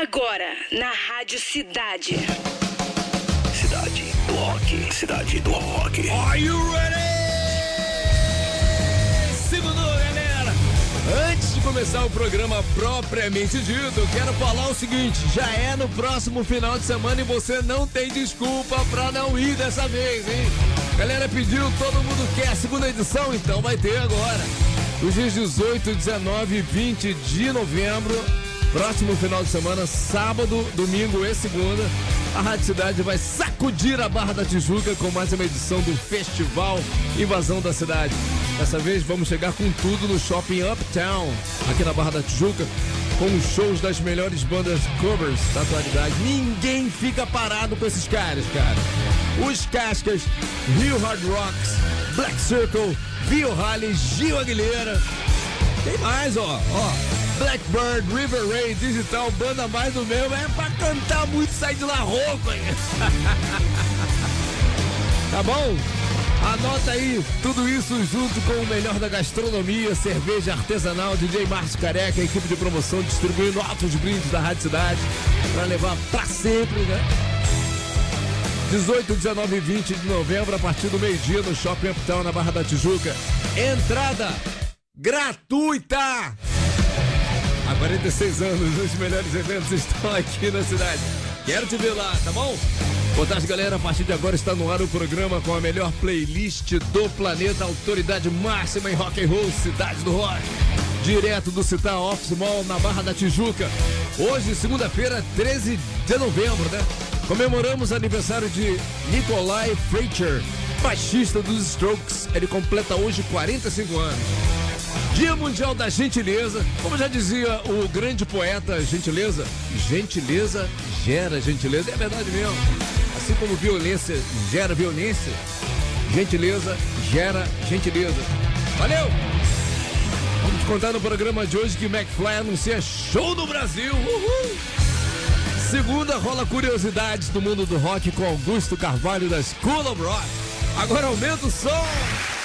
Agora, na Rádio Cidade. Cidade do Rock. Cidade do Rock. Are you ready? Segundou, galera. Antes de começar o programa propriamente dito, quero falar o seguinte: já é no próximo final de semana e você não tem desculpa pra não ir dessa vez, hein? Galera pediu, todo mundo quer a segunda edição, então vai ter agora. Os dias 18, 19 e 20 de novembro, próximo final de semana, sábado, domingo e segunda, a Rádio Cidade vai sacudir a Barra da Tijuca com mais uma edição do Festival Invasão da Cidade. Dessa vez vamos chegar com tudo no Shopping Uptown, aqui na Barra da Tijuca, com os shows das melhores bandas covers da atualidade. Ninguém fica parado com esses caras, cara. Os Cascas, Rio Hard Rocks, Black Circle, Vio Rally, Gil Aguilera. Tem mais, ó, ó. Blackbird, River Ray, Digital, banda mais do mesmo. É pra cantar muito, sair de lá roupa. tá bom? Anota aí tudo isso junto com o melhor da gastronomia, cerveja artesanal, DJ Márcio Careca, equipe de promoção distribuindo altos brindes da Rádio Cidade para levar pra sempre, né? 18, 19 e 20 de novembro, a partir do meio-dia, no Shopping Uptown, na Barra da Tijuca. Entrada gratuita! Há 46 anos, os melhores eventos estão aqui na cidade. Quero te ver lá, tá bom? Boa tarde, galera. A partir de agora está no ar o programa com a melhor playlist do planeta, autoridade máxima em rock and roll, Cidade do Rock. Direto do Citar Office Mall na Barra da Tijuca. Hoje, segunda-feira, 13 de novembro, né? Comemoramos aniversário de Nikolai Freicher, baixista dos Strokes. Ele completa hoje 45 anos. Dia Mundial da Gentileza. Como já dizia o grande poeta Gentileza, gentileza gera gentileza. É verdade mesmo. Assim como violência gera violência, gentileza gera gentileza. Valeu! Vamos contar no programa de hoje que McFly anuncia show no Brasil. Uhul! Segunda rola curiosidades do mundo do rock com Augusto Carvalho da School of Rock. Agora aumenta o som!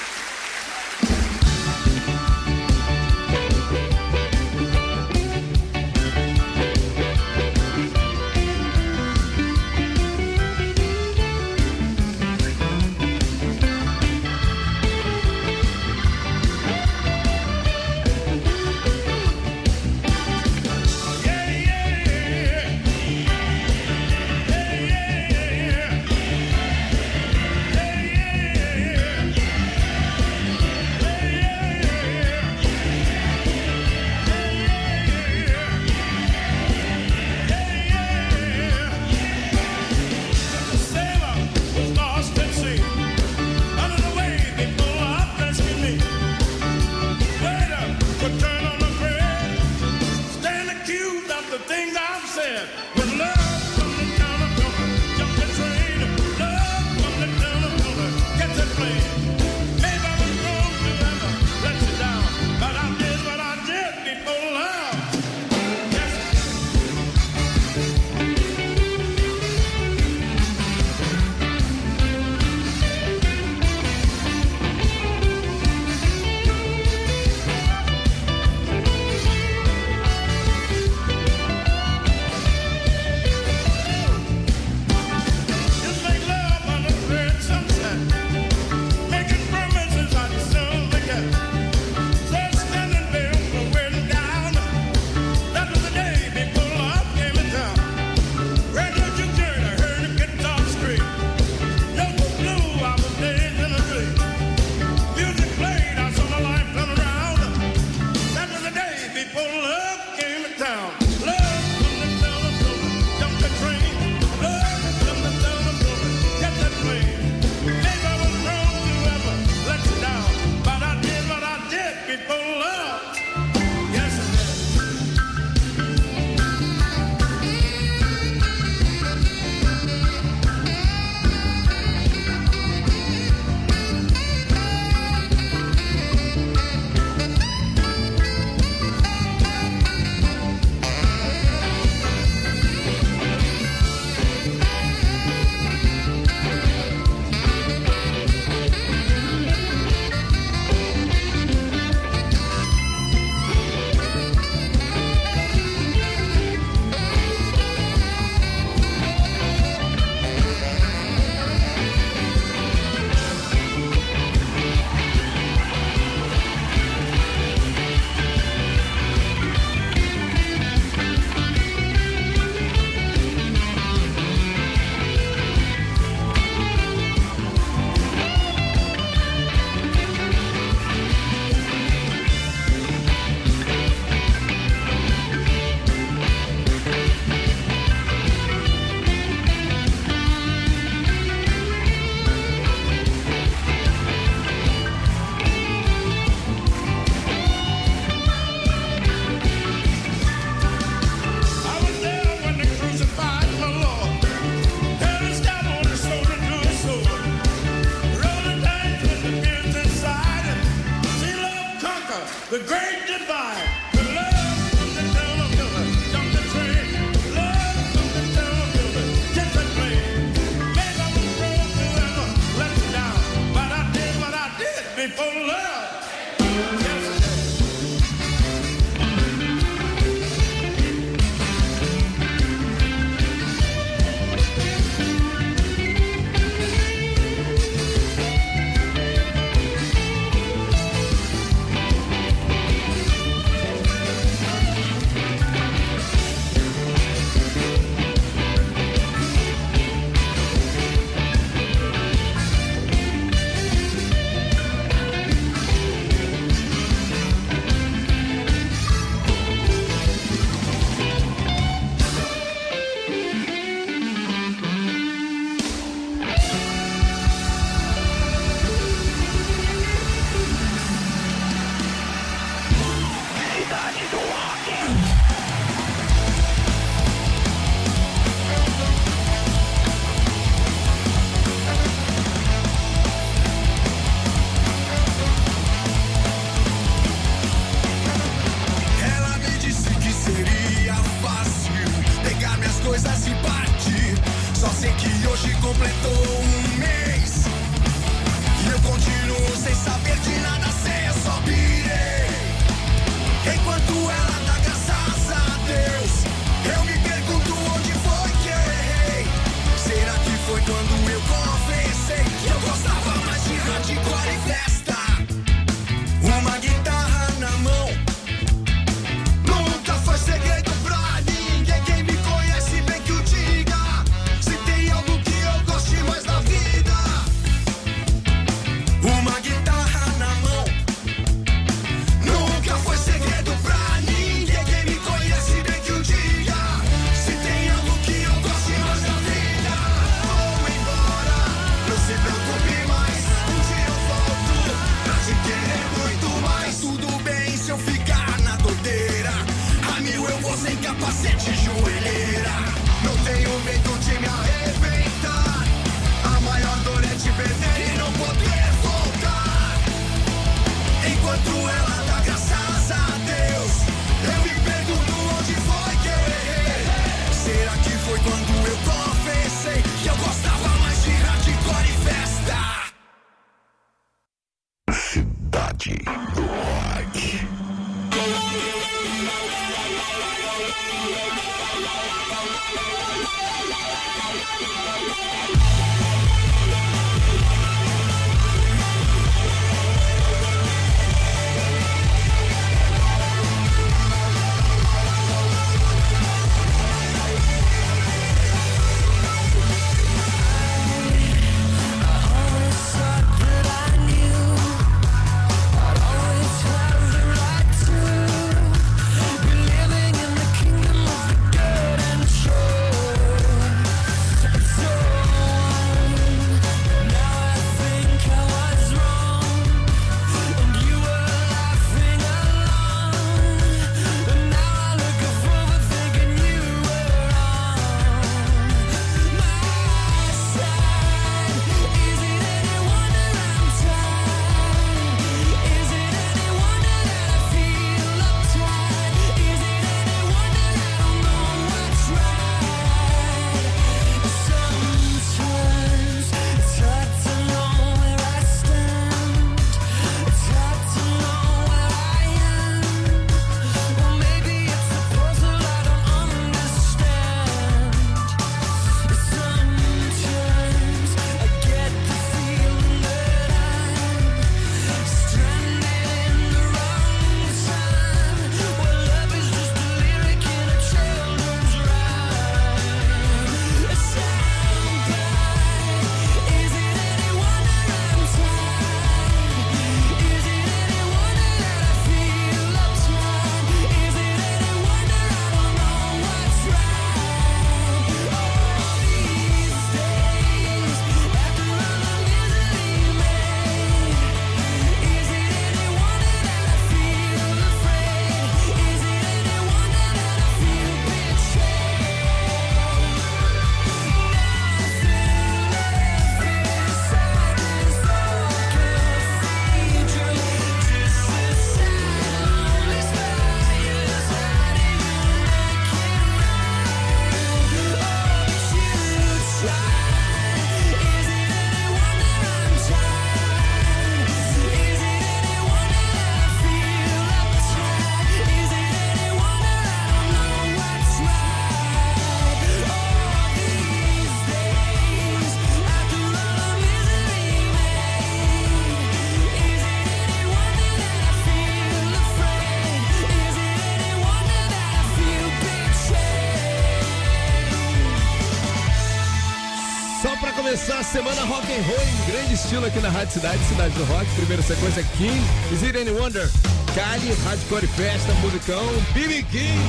Rock and roll em grande estilo aqui na Rádio Cidade, Cidade do Rock. Primeira sequência King, Is It Any Wonder? Cali, Hardcore Festa, musicão, BB King.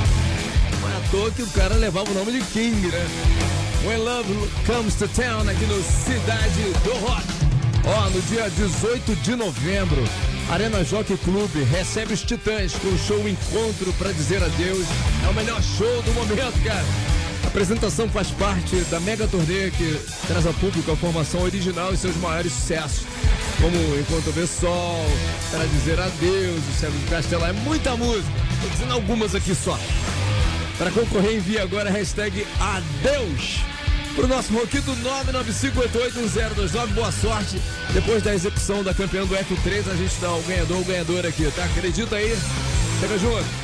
Não é que o cara levava o nome de King, né? When Love Comes to Town aqui no Cidade do Rock. Ó, no dia 18 de novembro, Arena Jockey Clube recebe os Titãs com o show Encontro pra Dizer Adeus. É o melhor show do momento, cara. Apresentação faz parte da mega turnê que traz ao público a formação original e seus maiores sucessos, como Enquanto Vê Sol, Para Dizer Adeus, O Cego de Castelar, é muita música. Tô dizendo algumas aqui só. Para concorrer, envie agora a hashtag Adeus pro nosso Roquito 995881029. Boa sorte. Depois da execução da campeã do F3, a gente dá o ganhador, o ganhador aqui, tá? Acredita aí? Chega junto.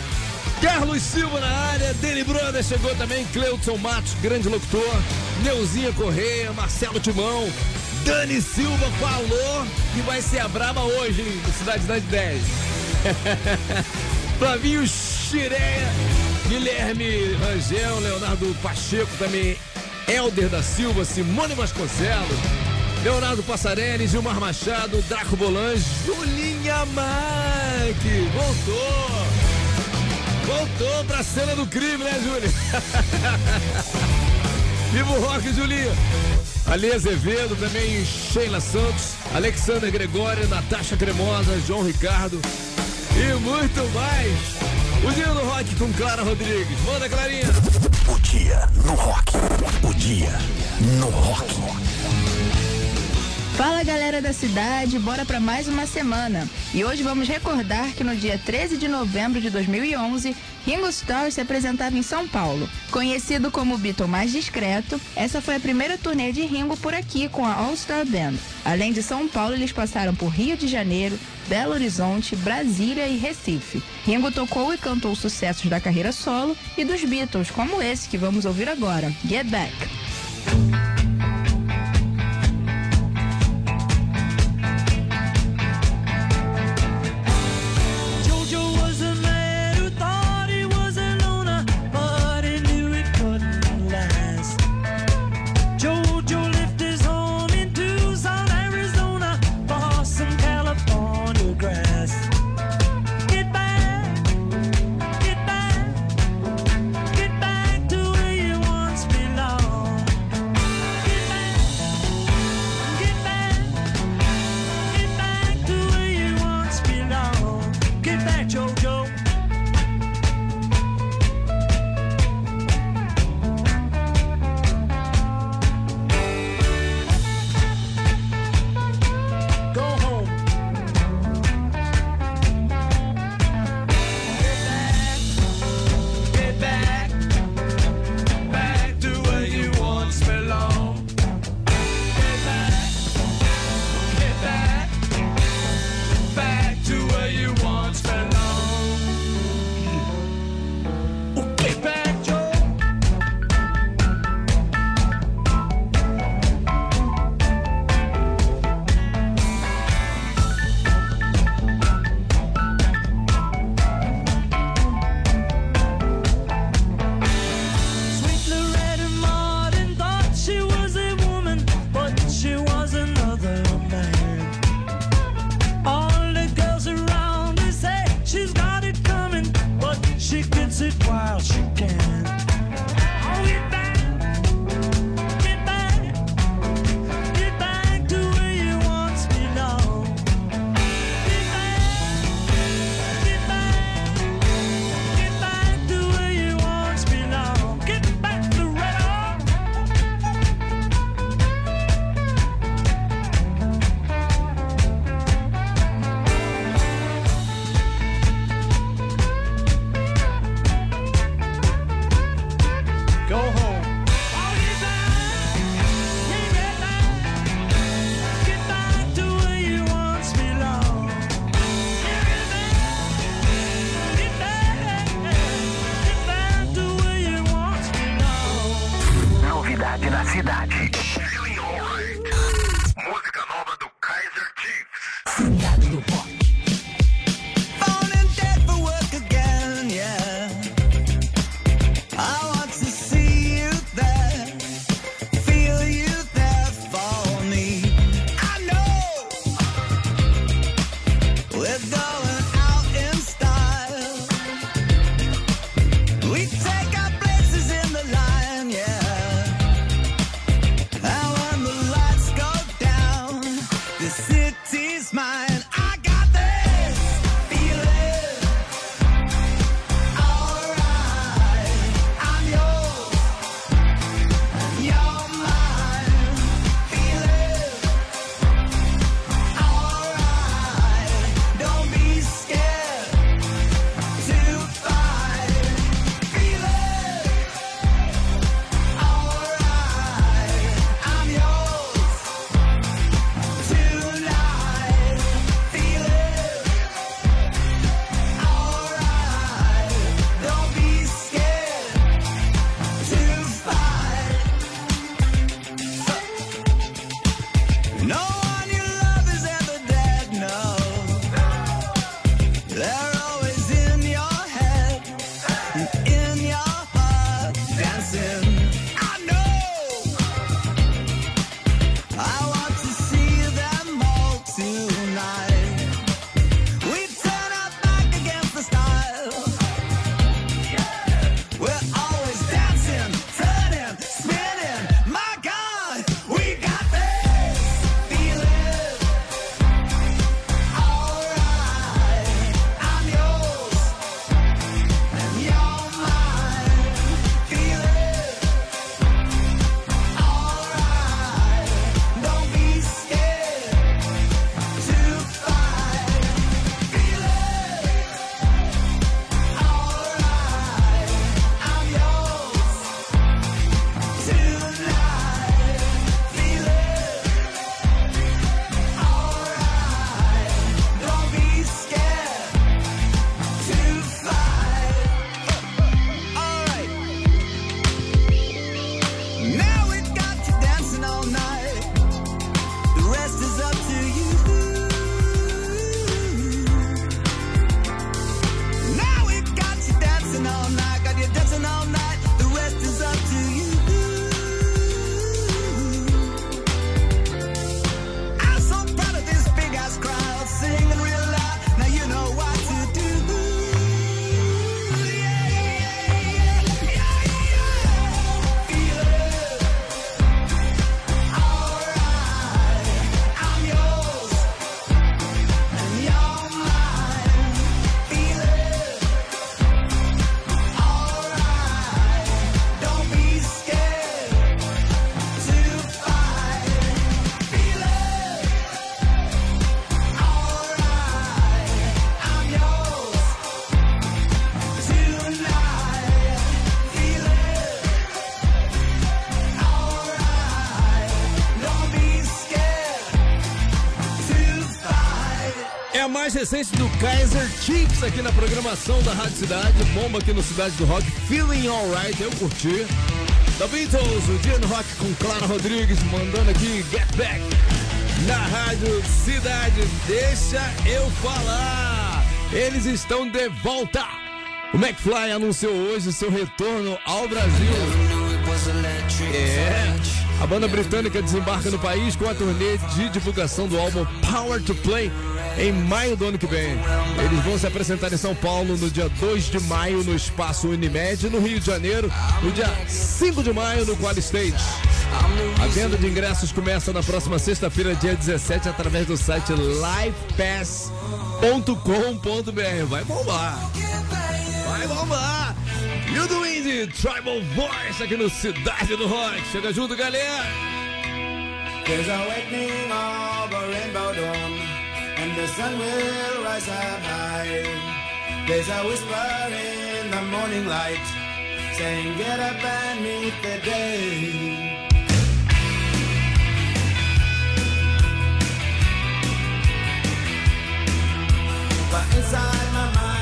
Carlos Silva na área, Deni Brother chegou também, Cleuton Matos, grande locutor, Neuzinha Correia, Marcelo Timão, Dani Silva falou que vai ser a braba hoje, no Cidade das 10. Flavinho Xireia, Guilherme Rangel, Leonardo Pacheco também, Helder da Silva, Simone Vasconcelos, Leonardo Passarelli, Gilmar Machado, Draco Bolan, Julinha Mac, voltou! Voltou pra cena do crime, né, Júlia? Vivo rock, Julinho! Ali Azevedo, também Sheila Santos, Alexander Gregório, Natasha Cremosa, João Ricardo e muito mais. O dia do rock com Clara Rodrigues. Manda, Clarinha! O dia no rock. O dia no rock. Fala galera da cidade, bora para mais uma semana. E hoje vamos recordar que no dia 13 de novembro de 2011, Ringo Starr se apresentava em São Paulo. Conhecido como o Beatle mais discreto, essa foi a primeira turnê de Ringo por aqui com a All Star Band. Além de São Paulo, eles passaram por Rio de Janeiro, Belo Horizonte, Brasília e Recife. Ringo tocou e cantou sucessos da carreira solo e dos Beatles, como esse que vamos ouvir agora, Get Back. Recente do Kaiser Chiefs aqui na programação da Rádio Cidade. Bomba aqui no Cidade do Rock. Feeling Alright, eu curti. The Beatles, o dia no rock com Clara Rodrigues, mandando aqui Get Back na Rádio Cidade. Deixa eu falar. Eles estão de volta. O McFly anunciou hoje seu retorno ao Brasil. É. A banda britânica desembarca no país com a turnê de divulgação do álbum Power to Play em maio do ano que vem. Eles vão se apresentar em São Paulo no dia 2 de maio no Espaço Unimed, no Rio de Janeiro, no dia 5 de maio no Qual Stage. A venda de ingressos começa na próxima sexta-feira, dia 17, através do site livepass.com.br. Vai bombar! Vai bombar! E o do Tribal Voice aqui no Cidade do Rock. Chega junto, galera! There's a awakening of a rainbow dawn, and the sun will rise up high. There's a whisper in the morning light, saying, Get up and meet the day. But inside my mind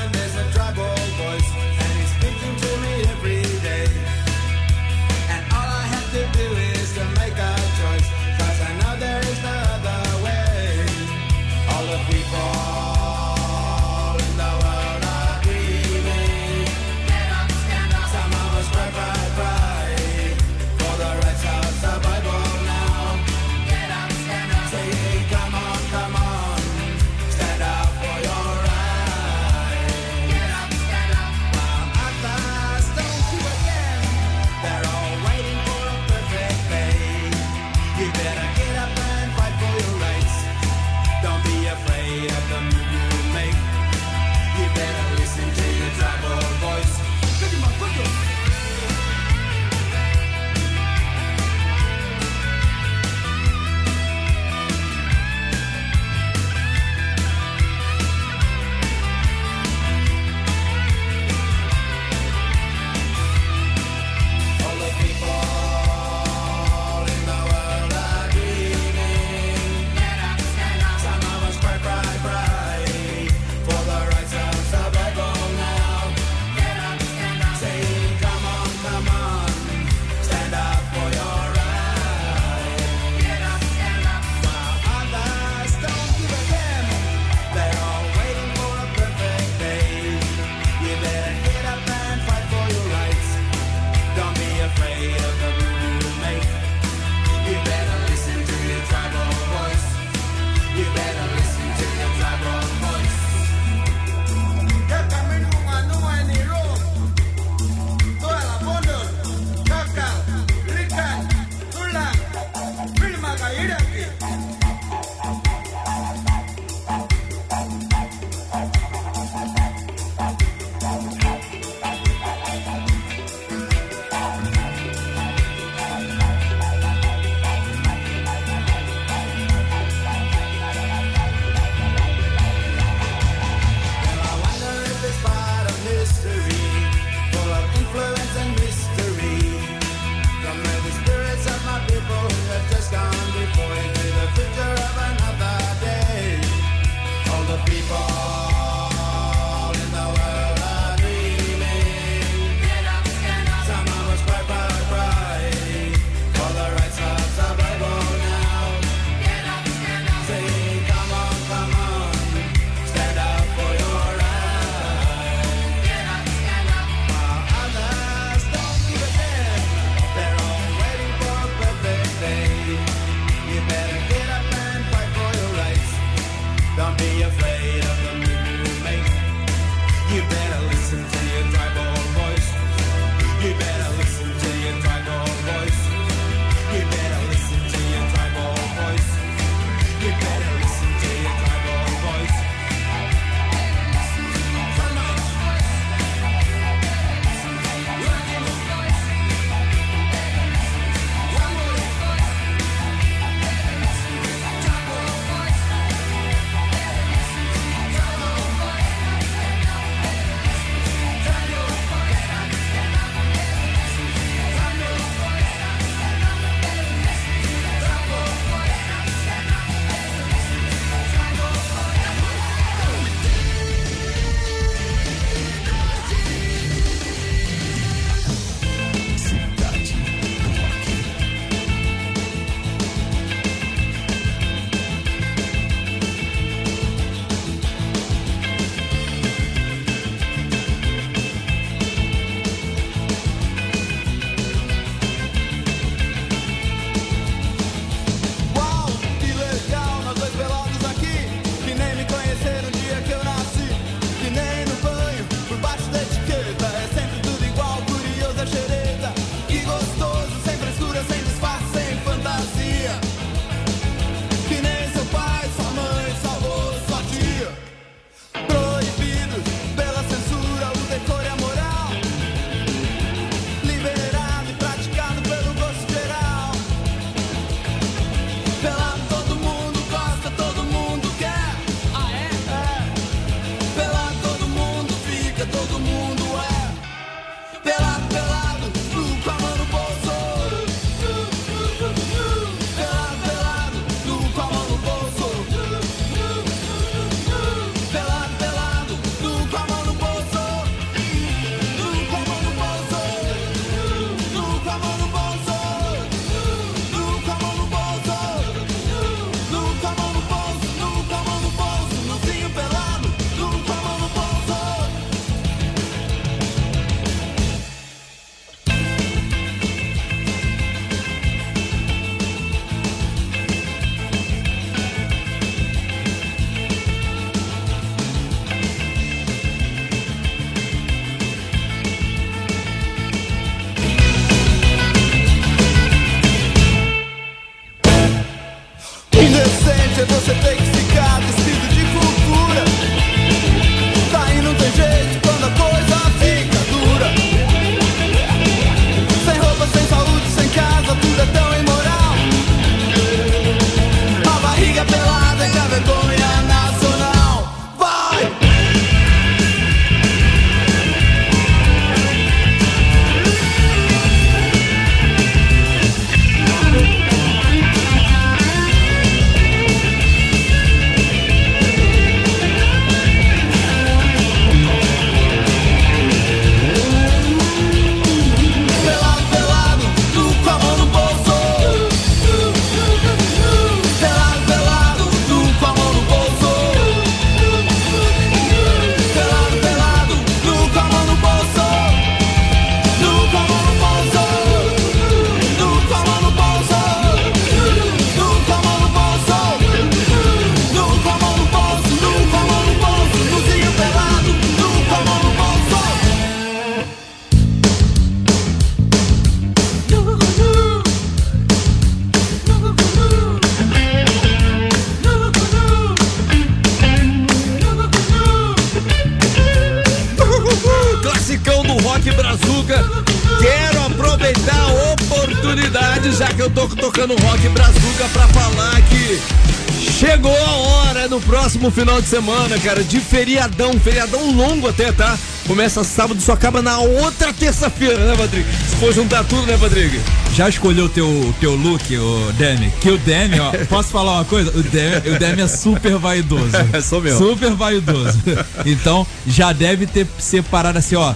no próximo final de semana, cara, de feriadão, feriadão longo até, tá? Começa sábado, só acaba na outra terça-feira, né, Patrick? Se for juntar tudo, né, Patrick? Já escolheu o teu, teu look, o Demi? Que o Demi, ó, posso falar uma coisa? O Demi, o Demi é super vaidoso. É, sou mesmo. Super vaidoso. Então, já deve ter separado assim, ó.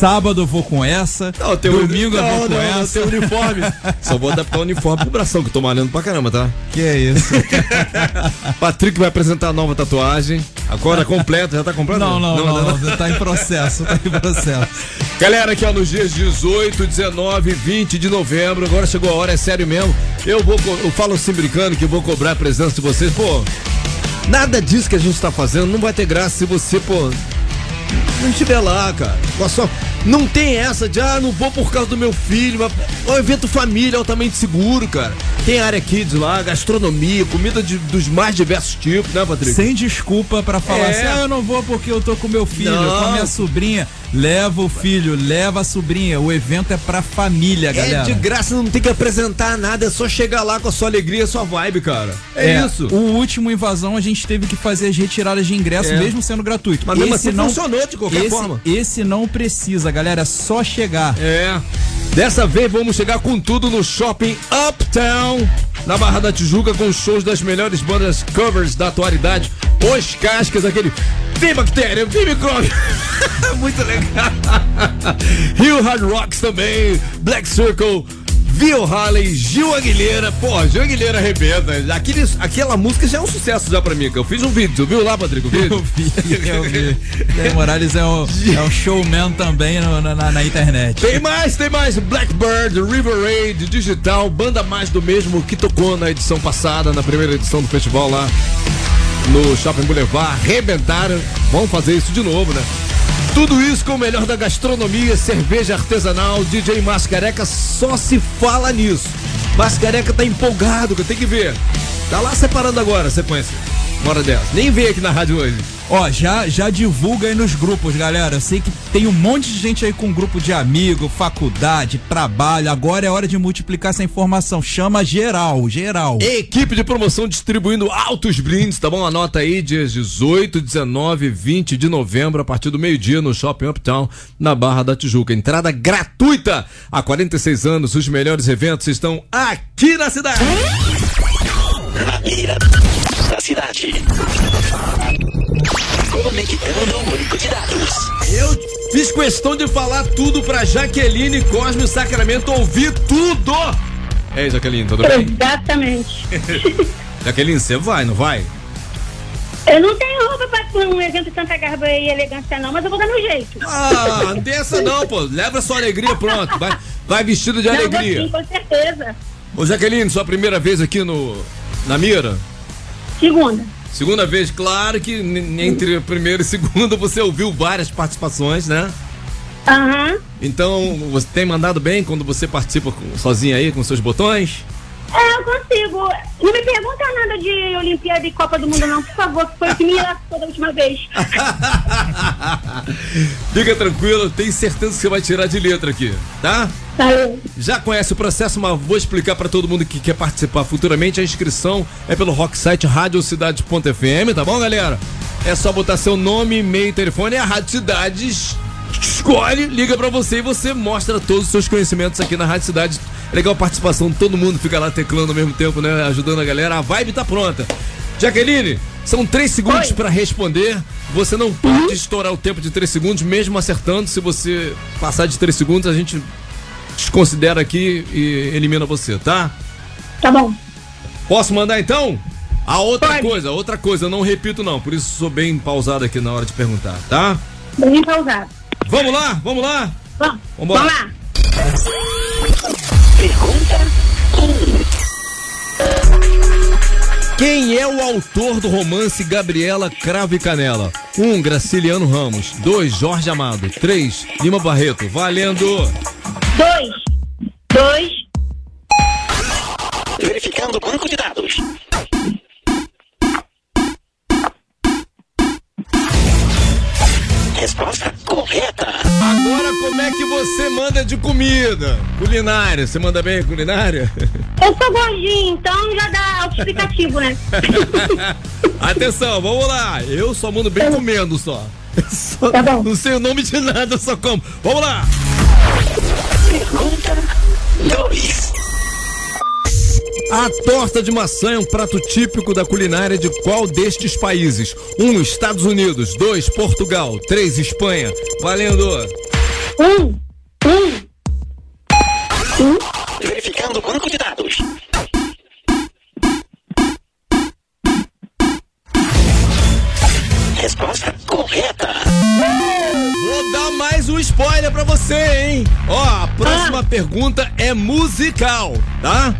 Sábado eu vou com essa, domingo eu não, vou com não, não, essa. tem uniforme. Só vou adaptar o uniforme pro bração, que eu tô malhando pra caramba, tá? Que é isso? Patrick vai apresentar a nova tatuagem. Agora completa, já tá completa? Não, não, não, não, tá em processo, tá em processo. Galera, aqui ó, nos dias 18, 19 e 20 de novembro, agora chegou a hora, é sério mesmo. Eu vou, eu falo assim brincando que eu vou cobrar a presença de vocês. Pô, nada disso que a gente tá fazendo não vai ter graça se você, pô, não estiver lá, cara. Sua- Não tem essa de, ah, não vou por causa do meu filho. Mas... É um evento família altamente seguro, cara. Tem área kids lá, gastronomia, comida de- dos mais diversos tipos, né, Patrick? Sem desculpa pra falar É. assim, ah, eu não vou porque eu tô com meu filho, Não. com a minha sobrinha. Leva o filho, leva a sobrinha. O evento é pra família, galera. É de graça, não tem que apresentar nada, é só chegar lá com a sua alegria, a sua vibe, cara. É, isso. O último invasão a gente teve que fazer as retiradas de ingresso, É. mesmo sendo gratuito. Mas mesmo assim funcionou de qualquer esse, forma. Esse não precisa, galera. É só chegar. É. Dessa vez vamos chegar com tudo no shopping Uptown, na Barra da Tijuca, com shows das melhores bandas covers da atualidade. Os Cascas, aquele. Vem bactéria, vem micróbio. Muito legal. Rio Hard Rocks também, Black Circle. Viu Halley, Gil Aguilheira, pô, Gil Aguilheira arrebenta. Aquele, aquela música já é um sucesso já pra mim, que eu fiz um vídeo, tu viu lá, Patrick, o vídeo? Eu vi, eu vi. Morales é um, é um showman também no- na, na- na internet. Tem mais, tem mais. Blackbird, River Raid, Digital, banda mais do mesmo que tocou na edição passada, na primeira edição do festival lá no Shopping Boulevard. Arrebentaram. Vamos fazer isso de novo, né? Tudo isso com o melhor da gastronomia, cerveja artesanal, DJ Mascareca só se fala nisso. Mascareca tá empolgado, tem que ver. Tá lá separando agora a sequência. Uma hora dessa. Nem veio aqui na rádio hoje. Ó, já, já divulga aí nos grupos, galera. Eu sei que tem um monte de gente aí com grupo de amigo, faculdade, trabalho. Agora é hora de multiplicar essa informação. Chama geral, geral. Equipe de promoção distribuindo altos brindes, tá bom? Anota aí, dias 18, 19 e 20 de novembro, a partir do meio-dia, no Shopping Uptown, na Barra da Tijuca. Entrada gratuita! Há 46 anos, os melhores eventos estão aqui na cidade. Na mira da cidade. Conectando o único de dados. Eu fiz questão de falar tudo pra Jaqueline Cosme Sacramento ouvir tudo! Ei, Jaqueline, tudo bem? Exatamente. Jaqueline, você vai, não vai? Eu não tenho roupa pra um evento de tanta garba e elegância, não, mas eu vou dar meu jeito. Ah, não tem essa não, pô. Leva sua alegria, pronto. Vai, vai vestido de não, vou alegria. sim, com certeza. Ô Jaqueline, sua primeira vez aqui no na mira? Segunda. Segunda vez, claro que entre a primeira e segunda você ouviu várias participações, né? Aham. Então, você tem mandado bem quando você participa sozinha aí com seus botões? É, eu consigo. não me pergunta nada de Olimpíada e Copa do Mundo, não, por favor, que foi o que me lascou da última vez. Fica tranquilo, tenho certeza que você vai tirar de letra aqui, tá? Valeu. Já conhece o processo, mas vou explicar pra todo mundo que quer participar futuramente. A inscrição é pelo rocksite radiocidade.fm, tá bom, galera? É só botar seu nome, e-mail telefone. E a Rádio Cidades escolhe, liga pra você e você mostra todos os seus conhecimentos aqui na Rádio Cidade. É Legal a participação, todo mundo fica lá teclando ao mesmo tempo, né? Ajudando a galera. A vibe tá pronta. Jaqueline, são três segundos pra responder. Você não pode estourar o tempo de três segundos, mesmo acertando. Se você passar de três segundos, a gente desconsidera aqui e elimina você, tá? Tá bom. Posso mandar então? A outra Pode. coisa, outra coisa, eu não repito não, por isso sou bem pausado aqui na hora de perguntar, tá? Bem pausado. Vamos lá, vamos lá. Vamos, vamos lá. Quem é o autor do romance Gabriela Cravo e Canela? 1. Um, Graciliano Ramos. 2. Jorge Amado. 3. Lima Barreto. Valendo! Dois. Dois. Verificando o banco de dados. Resposta correta. Agora como é que você manda de comida? Culinária, você manda bem culinária? Eu sou gordinho, então já dá auto-explicativo, né? Atenção, vamos lá. Eu só mando bem comendo só. Só- Tá bom. Não sei o nome de nada, só como. Vamos lá. Pergunta 2. A torta de maçã é um prato típico da culinária de qual destes países? 1. Um, Estados Unidos. 2. Portugal. 3. Espanha. Valendo. Um. Um. Verificando o banco de dados. Resposta correta. Vou dar mais um spoiler pra você, hein? Ó, a próxima pergunta é musical, tá?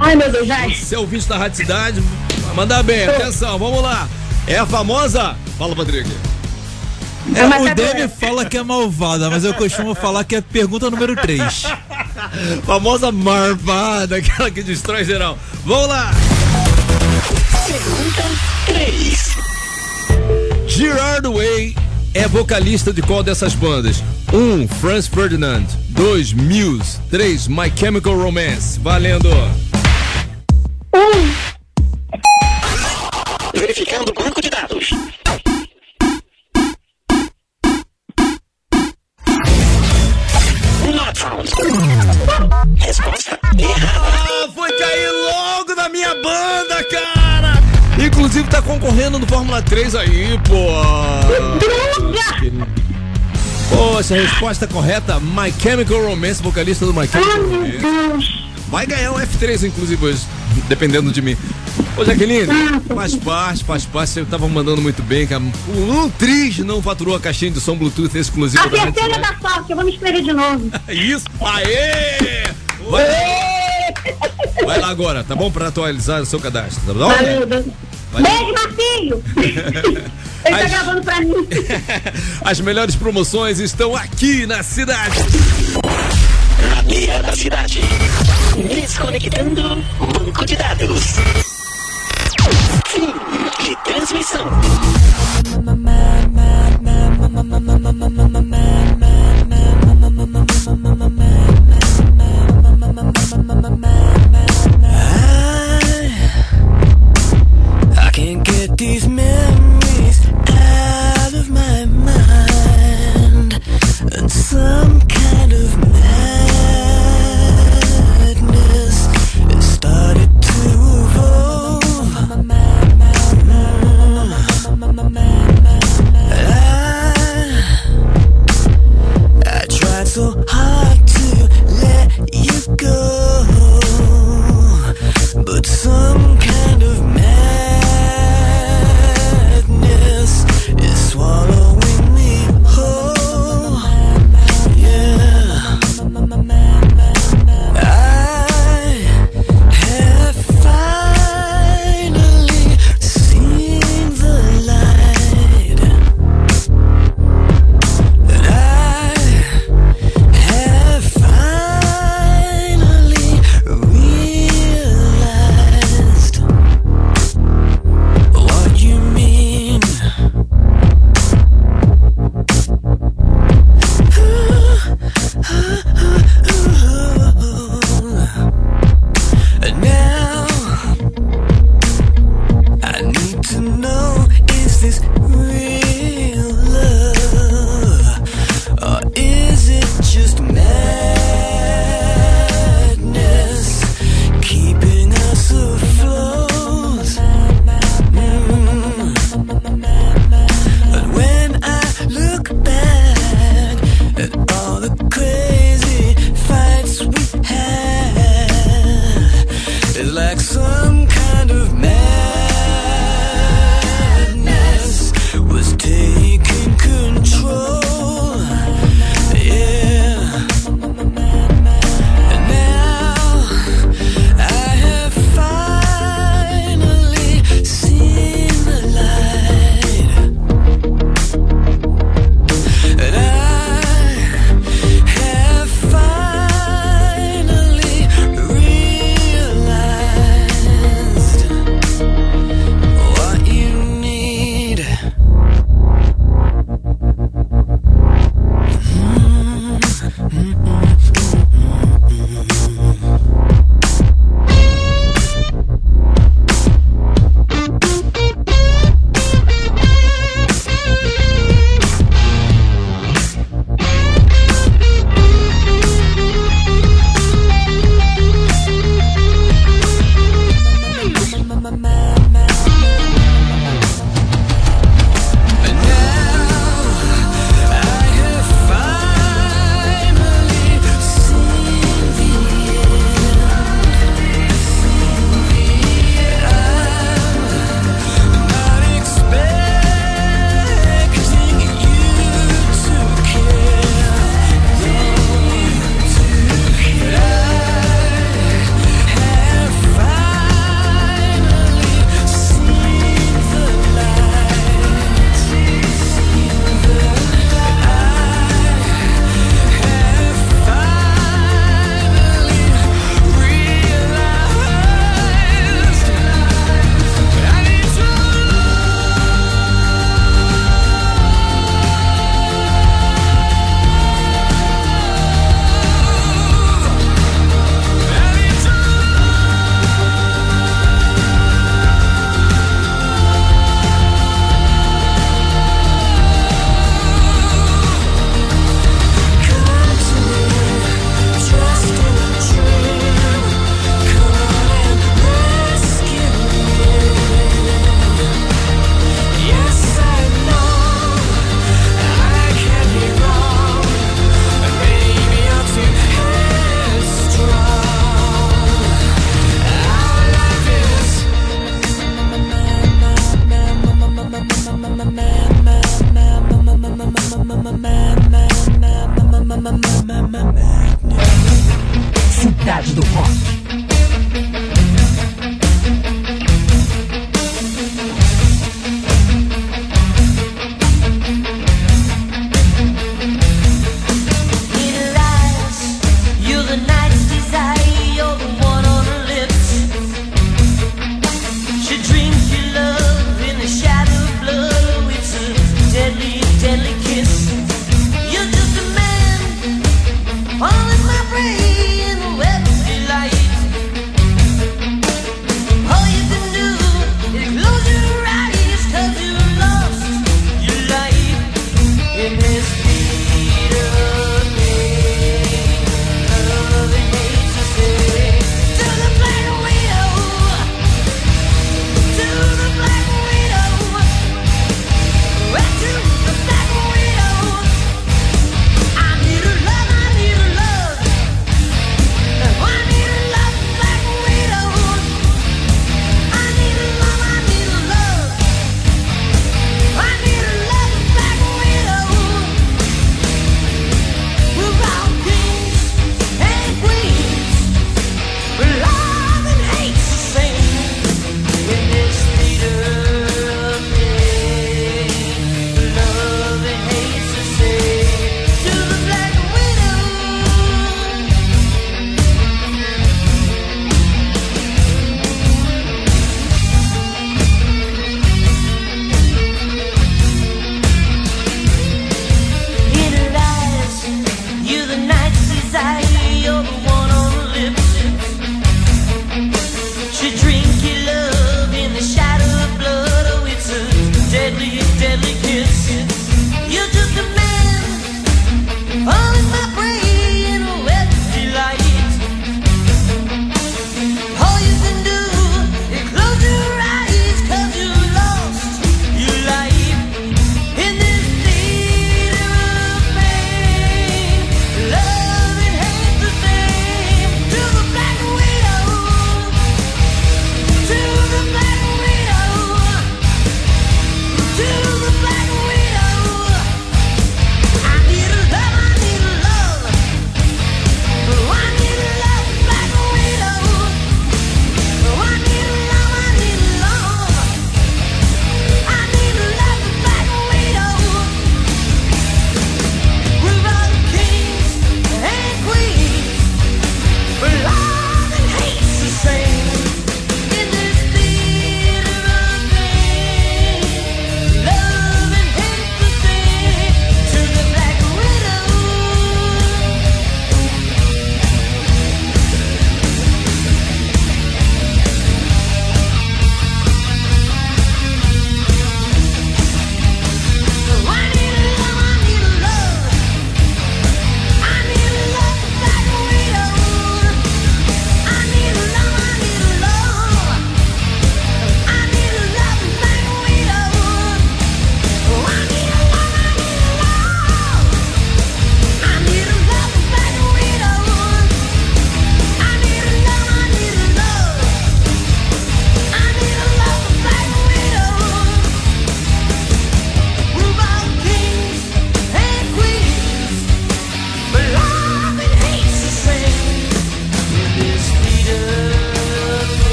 Ai, meu Deus, vai. Você é ouvinte da Rádio Cidade, vai mandar bem. Atenção, vamos lá. É a famosa... Fala, Patrick. É, Mas o doendo. fala que é malvada, mas eu costumo falar que é pergunta número 3. Famosa marvada, aquela que destrói geral. Vamos lá. Pergunta 3. Gerard Way é vocalista de qual dessas bandas? 1. Um, Franz Ferdinand. 2. Muse. 3. My Chemical Romance. Valendo. Verificando o banco de dados. Not found. Resposta errada. Ah, foi cair logo na minha banda, cara! Inclusive tá concorrendo no Fórmula 3 aí, pô. Droga! Poxa, a resposta correta, My Chemical Romance, vocalista do My Chemical meu Romance. Vai ganhar o F3, inclusive, hoje, dependendo de mim. Ô, Jaqueline, faz parte, faz parte. Você tava mandando muito bem, cara. O Triz não faturou a caixinha de som Bluetooth exclusiva A da Rádio terceira Cidade. da sorte, eu vou me inscrever de novo. Isso, aê! Vai, vai lá agora, tá bom? Pra atualizar o seu cadastro, tá bom? Valeu. Beijo, Marcinho. Ele tá Ai. gravando pra mim. As melhores promoções estão aqui na cidade. Na beira da cidade. Desconectando banco de dados. Fim de transmissão.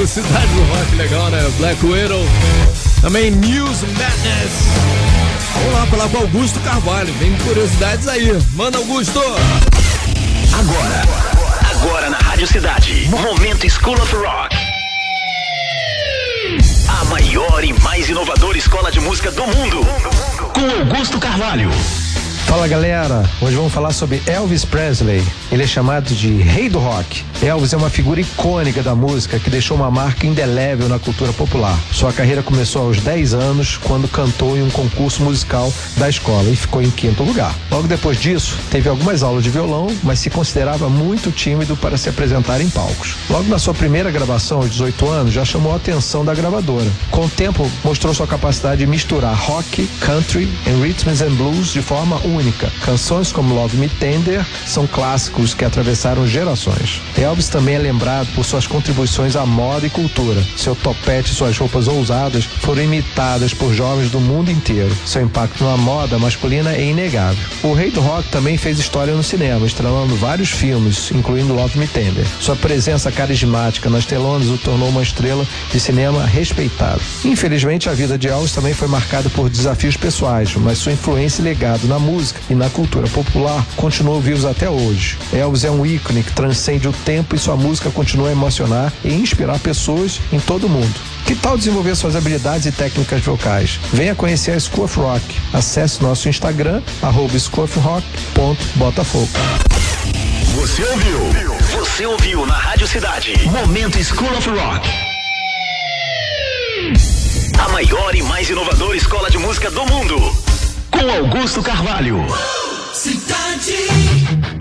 do Cidade do Rock, legal, né? Black Widow. Também News Madness. Vamos lá falar com Augusto Carvalho. Vem curiosidades aí. Manda, Augusto! Agora, agora na Rádio Cidade. Momento School of Rock. A maior e mais inovadora escola de música do mundo. Com Augusto Carvalho. Fala galera, hoje vamos falar sobre Elvis Presley. Ele é chamado de Rei do Rock. Elvis é uma figura icônica da música que deixou uma marca indelével na cultura popular. Sua carreira começou aos 10 anos, quando cantou em um concurso musical da escola e ficou em quinto lugar. Logo depois disso, teve algumas aulas de violão, mas se considerava muito tímido para se apresentar em palcos. Logo na sua primeira gravação, aos 18 anos, já chamou a atenção da gravadora. Com o tempo, mostrou sua capacidade de misturar rock, country e rhythms and blues de forma única. Canções como Love Me Tender são clássicos que atravessaram gerações. Elvis também é lembrado por suas contribuições à moda e cultura. Seu topete e suas roupas ousadas foram imitadas por jovens do mundo inteiro. Seu impacto na moda masculina é inegável. O rei do rock também fez história no cinema, estrelando vários filmes, incluindo Love Me Tender. Sua presença carismática nas telonas o tornou uma estrela de cinema respeitada. Infelizmente, a vida de Elvis também foi marcada por desafios pessoais, mas sua influência e legado na música e na cultura popular continuam vivos até hoje. Elvis é um ícone que transcende o tempo e sua música continua a emocionar e inspirar pessoas em todo o mundo. Que tal desenvolver suas habilidades e técnicas vocais? Venha conhecer a School of Rock. Acesse nosso Instagram, schoolofrock.botafogo. Você ouviu? Você ouviu na Rádio Cidade. Momento School of Rock. A maior e mais inovadora escola de música do mundo. Com Augusto Carvalho. Come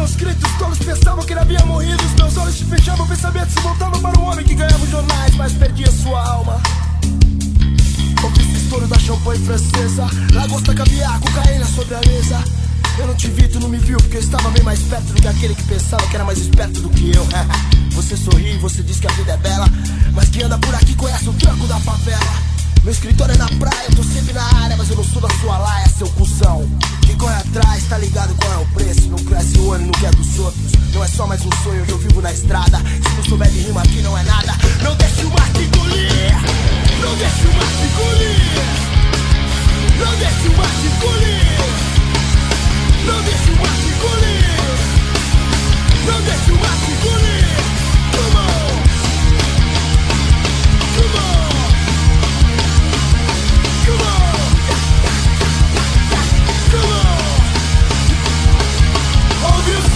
meus gritos, todos pensavam que ele havia morrido. Os meus olhos se fechavam, pensamentos se voltavam para um homem que ganhava os jornais, mas perdia sua alma. Ouvi esse estouro da champanhe francesa, lagosta, caviar, cocaína sobre a mesa. Eu não te vi, tu não me viu, porque eu estava bem mais perto do que aquele que pensava que era mais esperto do que eu. Você sorri, você diz que a vida é bela, mas quem anda por aqui conhece o tranco da favela. Meu escritório é na praia, eu tô sempre na área, mas eu não sou da sua laia, seu cuzão. Corre atrás tá ligado qual é o preço. Não cresce o ano, não quer dos outros. Não é só mais um sonho, eu vivo na estrada. Se não souber de rima aqui não é nada. Não deixe o mar te engolir. Não deixe o mar te engolir. Não deixe o mar te engolir. Não deixe o mar te engolir. Não deixe o mar te engolir. Come on. Come on.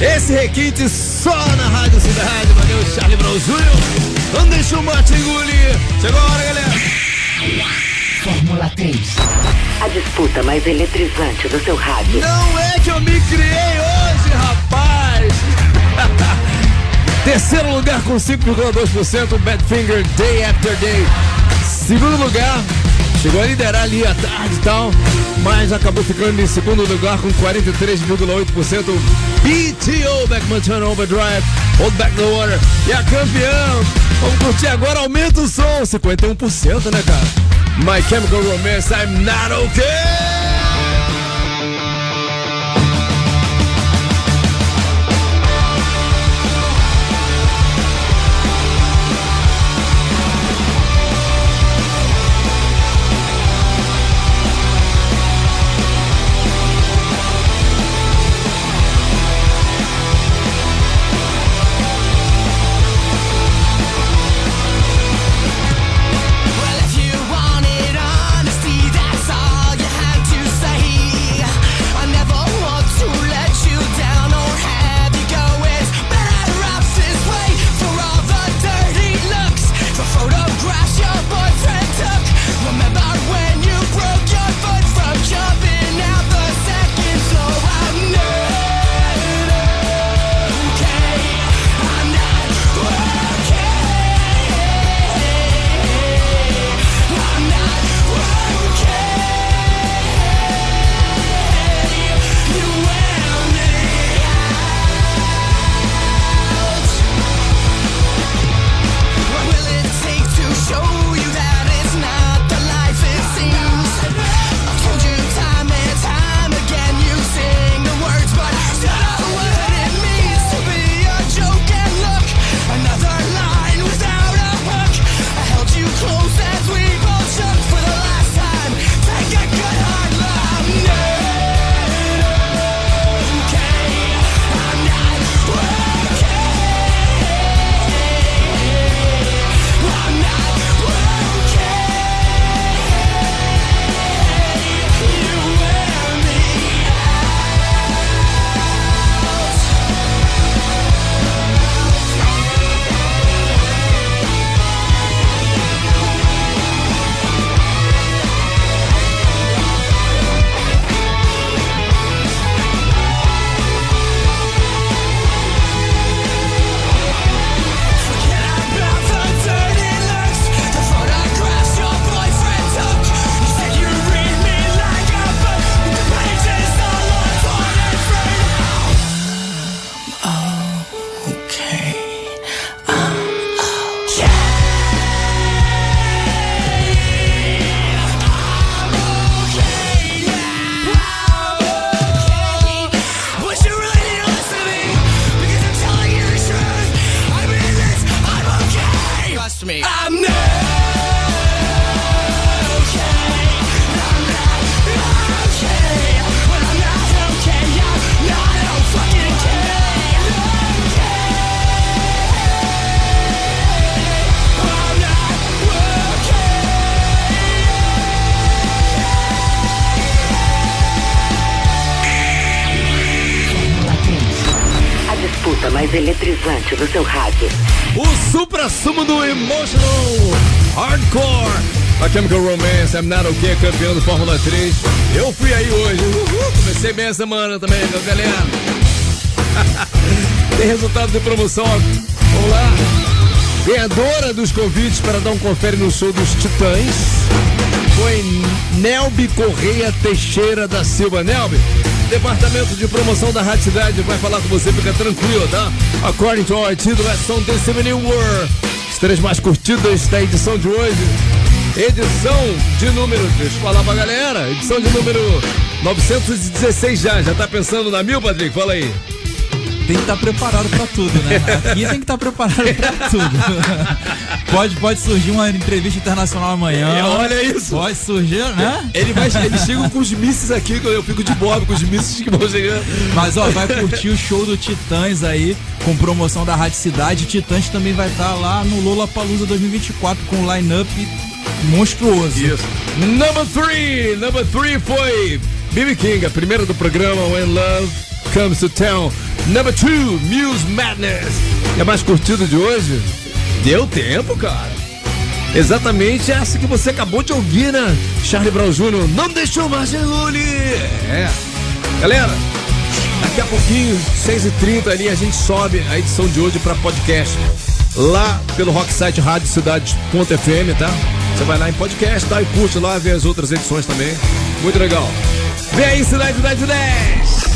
Esse requinte só na Rádio Cidade. Valeu, Charlie Brown Jr. Não deixa o mate engolir. Chegou a hora, galera. Fórmula 3. A disputa mais eletrizante do seu rádio. Não é que eu me criei hoje, rapaz. Terceiro lugar com 5,2%, Badfinger Day After Day. Segundo lugar, chegou a liderar ali à tarde e tal, mas acabou ficando em segundo lugar com 43,8%. BTO, Backman Turn Overdrive, Hold Back the Water. E a campeã, vamos curtir agora, aumenta o som, 51%, né, cara? My Chemical Romance, I'm not okay. Mais eletrizante do seu rádio. O supra-sumo do Emotional Hardcore. A Chemical Romance, I'm Not Okay, campeão do Fórmula 3. Eu fui aí hoje. Uhul, comecei bem a semana também, meu galera. Tem resultado de promoção. Vamos lá. Ganhadora dos convites para dar um confere no show dos Titãs foi Nelby Correia Teixeira da Silva. Nelby, departamento de promoção da Rádio Cidade vai falar com você, fica tranquilo, tá? According to our título, é São Desse World. As três mais curtidas da edição de hoje. Edição de número, deixa eu falar pra galera, edição de número 916 já. Já tá pensando na mil, Patrick? Fala aí. Tem que estar preparado pra tudo, né? Aqui tem que estar preparado pra tudo. pode, pode surgir uma entrevista internacional amanhã. É, olha isso. Pode surgir, né? Ele vai, eles chegam com os mísseis aqui, que eu fico de bob com os mísseis que vão chegando. Mas ó, vai curtir o show do Titãs aí, com promoção da Rádio Cidade. Titãs também vai estar lá no Lola Palusa 2024 com um line-up monstruoso. Isso. Number three, number three foi B.B. King, a primeira do programa When Love Comes to Town. Number two, Muse Madness. É mais curtido de hoje? Deu tempo, cara. Exatamente essa que você acabou de ouvir, né? Charlie Brown Jr. Não deixou mais de. É. Galera, daqui a pouquinho, 6h30 ali, a gente sobe a edição de hoje para podcast. Lá pelo Rocksite Rádio Cidade.fm, tá? Você vai lá em podcast, tá? E curte lá, vê as outras edições também. Muito legal. Vem aí, Cidade 10 10.